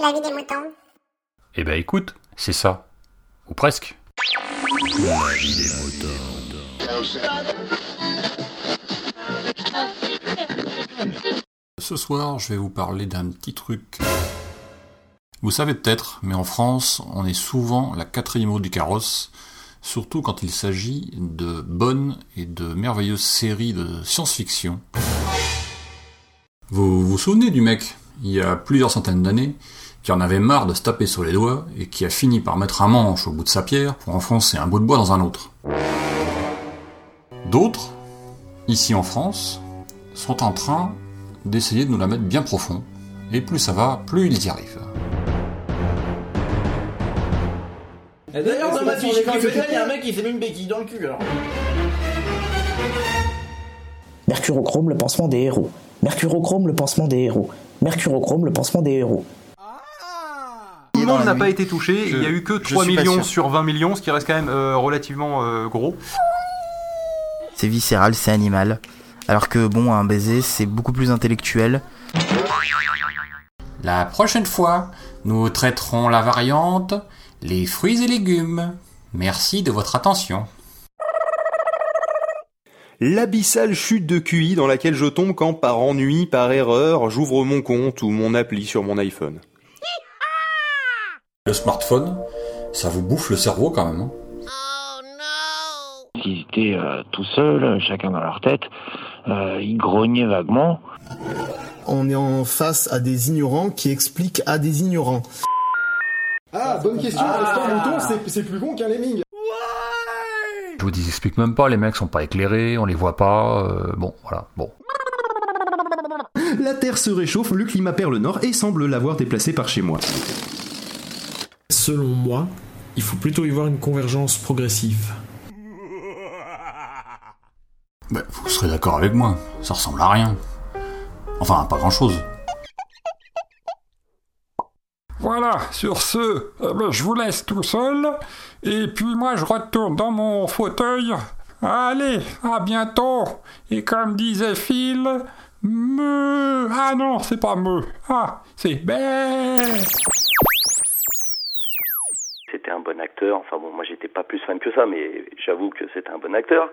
la vie des moutons Eh ben écoute, c'est ça. Ou presque. La vie des moutons. Ce soir, je vais vous parler d'un petit truc. Vous savez peut-être, mais en France, on est souvent la quatrième roue du carrosse, surtout quand il s'agit de bonnes et de merveilleuses séries de science-fiction. Vous vous souvenez du mec, il y a plusieurs centaines d'années, qui en avait marre de se taper sur les doigts et qui a fini par mettre un manche au bout de sa pierre pour enfoncer un bout de bois dans un autre. D'autres, ici en France, sont en train d'essayer de nous la mettre bien profond, et plus ça va, plus ils y arrivent. Et D'ailleurs, dans ma fiche Wikipédia, il y a un mec qui s'est mis une béquille dans le cul alors. Mercurochrome, le pansement des héros. Mercurochrome, le pansement des héros. Mercurochrome, le pansement des héros. Monde n'a pas été touché, Je- il y a eu que je 3 suis pas millions sur 20 millions, ce qui reste quand même euh, relativement euh, gros. C'est viscéral, c'est animal. Alors que bon, un baiser, c'est beaucoup plus intellectuel. La prochaine fois, nous traiterons la variante les fruits et légumes. Merci de votre attention. L'abyssale chute de QI dans laquelle je tombe quand par ennui, par erreur, j'ouvre mon compte ou mon appli sur mon iPhone. Le smartphone, ça vous bouffe le cerveau quand même. hein. Ils étaient euh, tout seuls, chacun dans leur tête. Euh, ils grognaient vaguement. On est en face à des ignorants qui expliquent à des ignorants. Ah, bonne question. Est-ce qu'un mouton, c'est- c'est plus con qu'un lemming Je vous dis, ils expliquent même pas, les mecs sont pas éclairés, on les voit pas, euh, bon, voilà, bon. La Terre se réchauffe, le climat perd le nord et semble l'avoir déplacé par chez moi. Selon moi, il faut plutôt y voir une convergence progressive. Ben, vous serez d'accord avec moi, ça ressemble à rien. Enfin, pas grand chose. Voilà, sur ce, eh ben, je vous laisse tout seul. Et puis moi, je retourne dans mon fauteuil. Allez, à bientôt. Et comme disait Phil, me. Ah non, c'est pas me. Ah, c'est bé. Un bon acteur. Enfin bon, moi j'étais pas plus fan que ça, mais j'avoue que c'était un bon acteur.